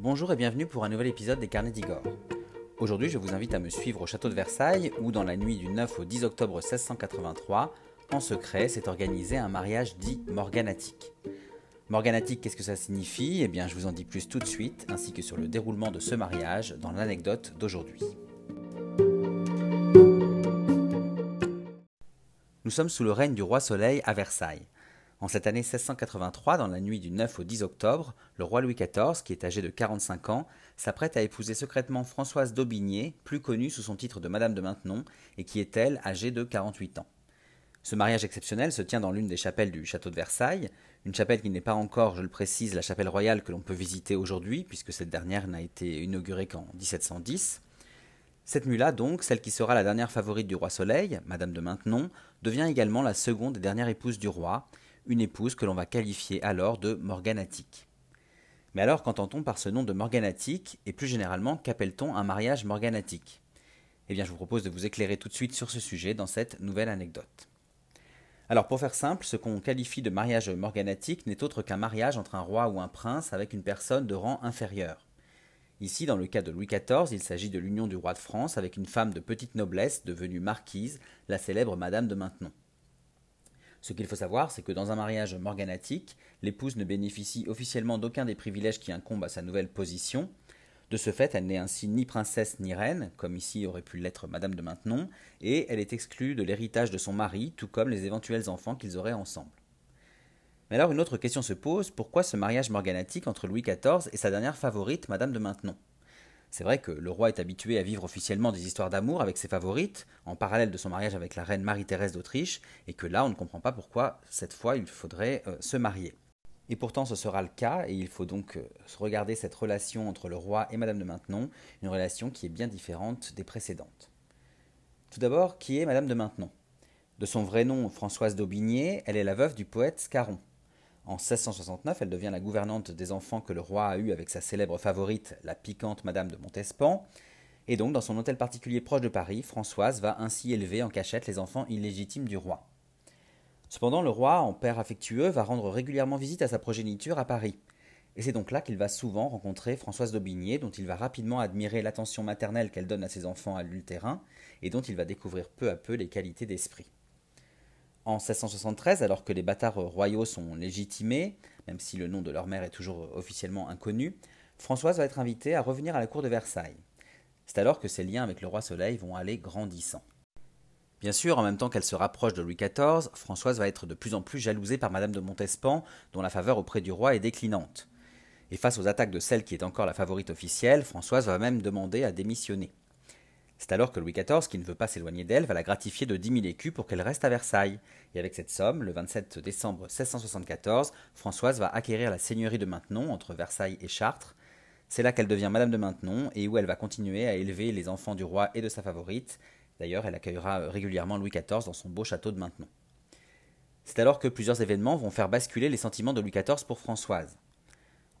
Bonjour et bienvenue pour un nouvel épisode des Carnets d'Igor. Aujourd'hui, je vous invite à me suivre au château de Versailles où, dans la nuit du 9 au 10 octobre 1683, en secret, s'est organisé un mariage dit morganatique. Morganatique, qu'est-ce que ça signifie? Eh bien, je vous en dis plus tout de suite, ainsi que sur le déroulement de ce mariage dans l'anecdote d'aujourd'hui. Nous sommes sous le règne du roi Soleil à Versailles. En cette année 1683, dans la nuit du 9 au 10 octobre, le roi Louis XIV, qui est âgé de 45 ans, s'apprête à épouser secrètement Françoise d'Aubigné, plus connue sous son titre de Madame de Maintenon, et qui est elle âgée de 48 ans. Ce mariage exceptionnel se tient dans l'une des chapelles du château de Versailles, une chapelle qui n'est pas encore, je le précise, la chapelle royale que l'on peut visiter aujourd'hui, puisque cette dernière n'a été inaugurée qu'en 1710. Cette nuit-là, donc, celle qui sera la dernière favorite du roi Soleil, Madame de Maintenon, devient également la seconde et dernière épouse du roi, une épouse que l'on va qualifier alors de morganatique. Mais alors qu'entend-on par ce nom de morganatique et plus généralement qu'appelle-t-on un mariage morganatique? Eh bien je vous propose de vous éclairer tout de suite sur ce sujet dans cette nouvelle anecdote. Alors pour faire simple, ce qu'on qualifie de mariage morganatique n'est autre qu'un mariage entre un roi ou un prince avec une personne de rang inférieur. Ici, dans le cas de Louis XIV, il s'agit de l'union du roi de France avec une femme de petite noblesse devenue marquise, la célèbre Madame de Maintenon. Ce qu'il faut savoir, c'est que dans un mariage morganatique, l'épouse ne bénéficie officiellement d'aucun des privilèges qui incombent à sa nouvelle position. De ce fait, elle n'est ainsi ni princesse ni reine, comme ici aurait pu l'être Madame de Maintenon, et elle est exclue de l'héritage de son mari, tout comme les éventuels enfants qu'ils auraient ensemble. Mais alors une autre question se pose, pourquoi ce mariage morganatique entre Louis XIV et sa dernière favorite, Madame de Maintenon? C'est vrai que le roi est habitué à vivre officiellement des histoires d'amour avec ses favorites, en parallèle de son mariage avec la reine Marie-Thérèse d'Autriche, et que là on ne comprend pas pourquoi cette fois il faudrait euh, se marier. Et pourtant ce sera le cas, et il faut donc euh, regarder cette relation entre le roi et Madame de Maintenon, une relation qui est bien différente des précédentes. Tout d'abord, qui est Madame de Maintenon? De son vrai nom Françoise d'Aubigné, elle est la veuve du poète Scarron. En 1669, elle devient la gouvernante des enfants que le roi a eus avec sa célèbre favorite, la piquante Madame de Montespan. Et donc, dans son hôtel particulier proche de Paris, Françoise va ainsi élever en cachette les enfants illégitimes du roi. Cependant, le roi, en père affectueux, va rendre régulièrement visite à sa progéniture à Paris. Et c'est donc là qu'il va souvent rencontrer Françoise d'Aubigné, dont il va rapidement admirer l'attention maternelle qu'elle donne à ses enfants à l'ultérin, et dont il va découvrir peu à peu les qualités d'esprit. En 1673, alors que les bâtards royaux sont légitimés, même si le nom de leur mère est toujours officiellement inconnu, Françoise va être invitée à revenir à la cour de Versailles. C'est alors que ses liens avec le roi Soleil vont aller grandissant. Bien sûr, en même temps qu'elle se rapproche de Louis XIV, Françoise va être de plus en plus jalousée par Madame de Montespan, dont la faveur auprès du roi est déclinante. Et face aux attaques de celle qui est encore la favorite officielle, Françoise va même demander à démissionner. C'est alors que Louis XIV, qui ne veut pas s'éloigner d'elle, va la gratifier de 10 000 écus pour qu'elle reste à Versailles. Et avec cette somme, le 27 décembre 1674, Françoise va acquérir la seigneurie de Maintenon entre Versailles et Chartres. C'est là qu'elle devient Madame de Maintenon et où elle va continuer à élever les enfants du roi et de sa favorite. D'ailleurs, elle accueillera régulièrement Louis XIV dans son beau château de Maintenon. C'est alors que plusieurs événements vont faire basculer les sentiments de Louis XIV pour Françoise.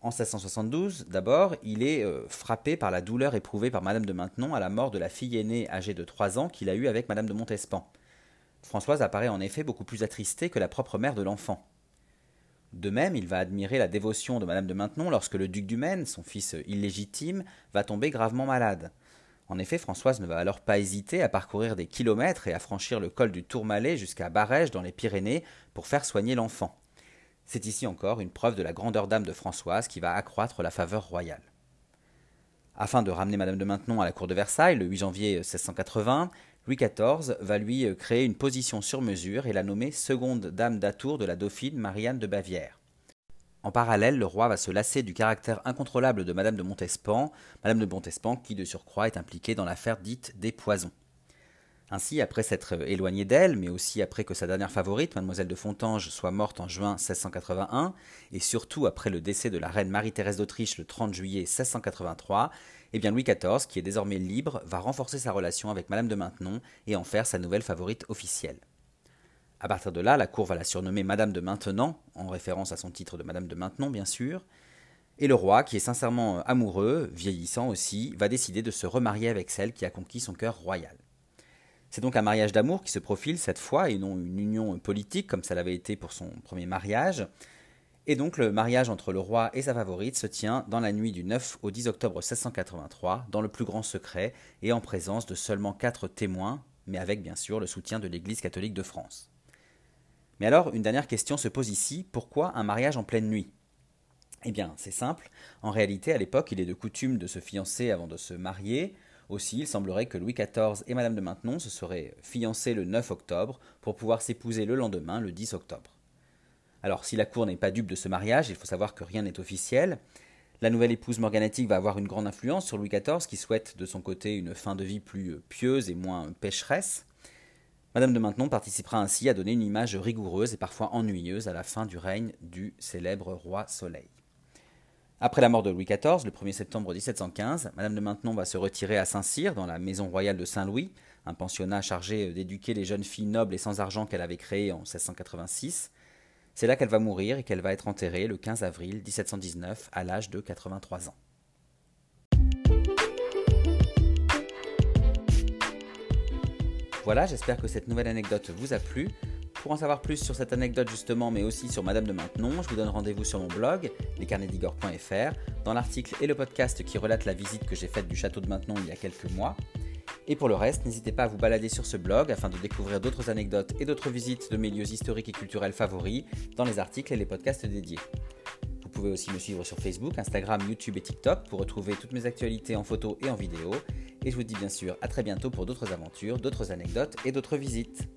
En 1672, d'abord, il est euh, frappé par la douleur éprouvée par Madame de Maintenon à la mort de la fille aînée âgée de 3 ans qu'il a eue avec Madame de Montespan. Françoise apparaît en effet beaucoup plus attristée que la propre mère de l'enfant. De même, il va admirer la dévotion de Madame de Maintenon lorsque le duc du Maine, son fils illégitime, va tomber gravement malade. En effet, Françoise ne va alors pas hésiter à parcourir des kilomètres et à franchir le col du Tourmalet jusqu'à Barège dans les Pyrénées pour faire soigner l'enfant. C'est ici encore une preuve de la grandeur d'âme de Françoise qui va accroître la faveur royale. Afin de ramener Madame de Maintenon à la cour de Versailles le 8 janvier 1680, Louis XIV va lui euh, créer une position sur mesure et la nommer seconde dame d'atour de la dauphine Marianne de Bavière. En parallèle, le roi va se lasser du caractère incontrôlable de Madame de Montespan, Madame de Montespan qui de surcroît est impliquée dans l'affaire dite des poisons. Ainsi, après s'être éloigné d'elle, mais aussi après que sa dernière favorite, mademoiselle de Fontanges, soit morte en juin 1681, et surtout après le décès de la reine Marie-Thérèse d'Autriche le 30 juillet 1683, eh bien Louis XIV, qui est désormais libre, va renforcer sa relation avec Madame de Maintenon et en faire sa nouvelle favorite officielle. À partir de là, la cour va la surnommer Madame de Maintenant, en référence à son titre de Madame de Maintenon, bien sûr. Et le roi, qui est sincèrement amoureux, vieillissant aussi, va décider de se remarier avec celle qui a conquis son cœur royal. C'est donc un mariage d'amour qui se profile cette fois et non une union politique comme ça l'avait été pour son premier mariage. Et donc le mariage entre le roi et sa favorite se tient dans la nuit du 9 au 10 octobre 1683, dans le plus grand secret et en présence de seulement quatre témoins, mais avec bien sûr le soutien de l'Église catholique de France. Mais alors, une dernière question se pose ici, pourquoi un mariage en pleine nuit? Eh bien, c'est simple, en réalité, à l'époque, il est de coutume de se fiancer avant de se marier, aussi, il semblerait que Louis XIV et Madame de Maintenon se seraient fiancés le 9 octobre pour pouvoir s'épouser le lendemain, le 10 octobre. Alors, si la cour n'est pas dupe de ce mariage, il faut savoir que rien n'est officiel. La nouvelle épouse morganatique va avoir une grande influence sur Louis XIV, qui souhaite de son côté une fin de vie plus pieuse et moins pécheresse. Madame de Maintenon participera ainsi à donner une image rigoureuse et parfois ennuyeuse à la fin du règne du célèbre roi Soleil. Après la mort de Louis XIV, le 1er septembre 1715, Madame de Maintenon va se retirer à Saint-Cyr, dans la maison royale de Saint-Louis, un pensionnat chargé d'éduquer les jeunes filles nobles et sans argent qu'elle avait créé en 1686. C'est là qu'elle va mourir et qu'elle va être enterrée le 15 avril 1719 à l'âge de 83 ans. Voilà, j'espère que cette nouvelle anecdote vous a plu. Pour en savoir plus sur cette anecdote justement, mais aussi sur Madame de Maintenon, je vous donne rendez-vous sur mon blog, lescarnetsdigor.fr, dans l'article et le podcast qui relate la visite que j'ai faite du château de Maintenon il y a quelques mois. Et pour le reste, n'hésitez pas à vous balader sur ce blog afin de découvrir d'autres anecdotes et d'autres visites de mes lieux historiques et culturels favoris dans les articles et les podcasts dédiés. Vous pouvez aussi me suivre sur Facebook, Instagram, YouTube et TikTok pour retrouver toutes mes actualités en photo et en vidéo. Et je vous dis bien sûr à très bientôt pour d'autres aventures, d'autres anecdotes et d'autres visites.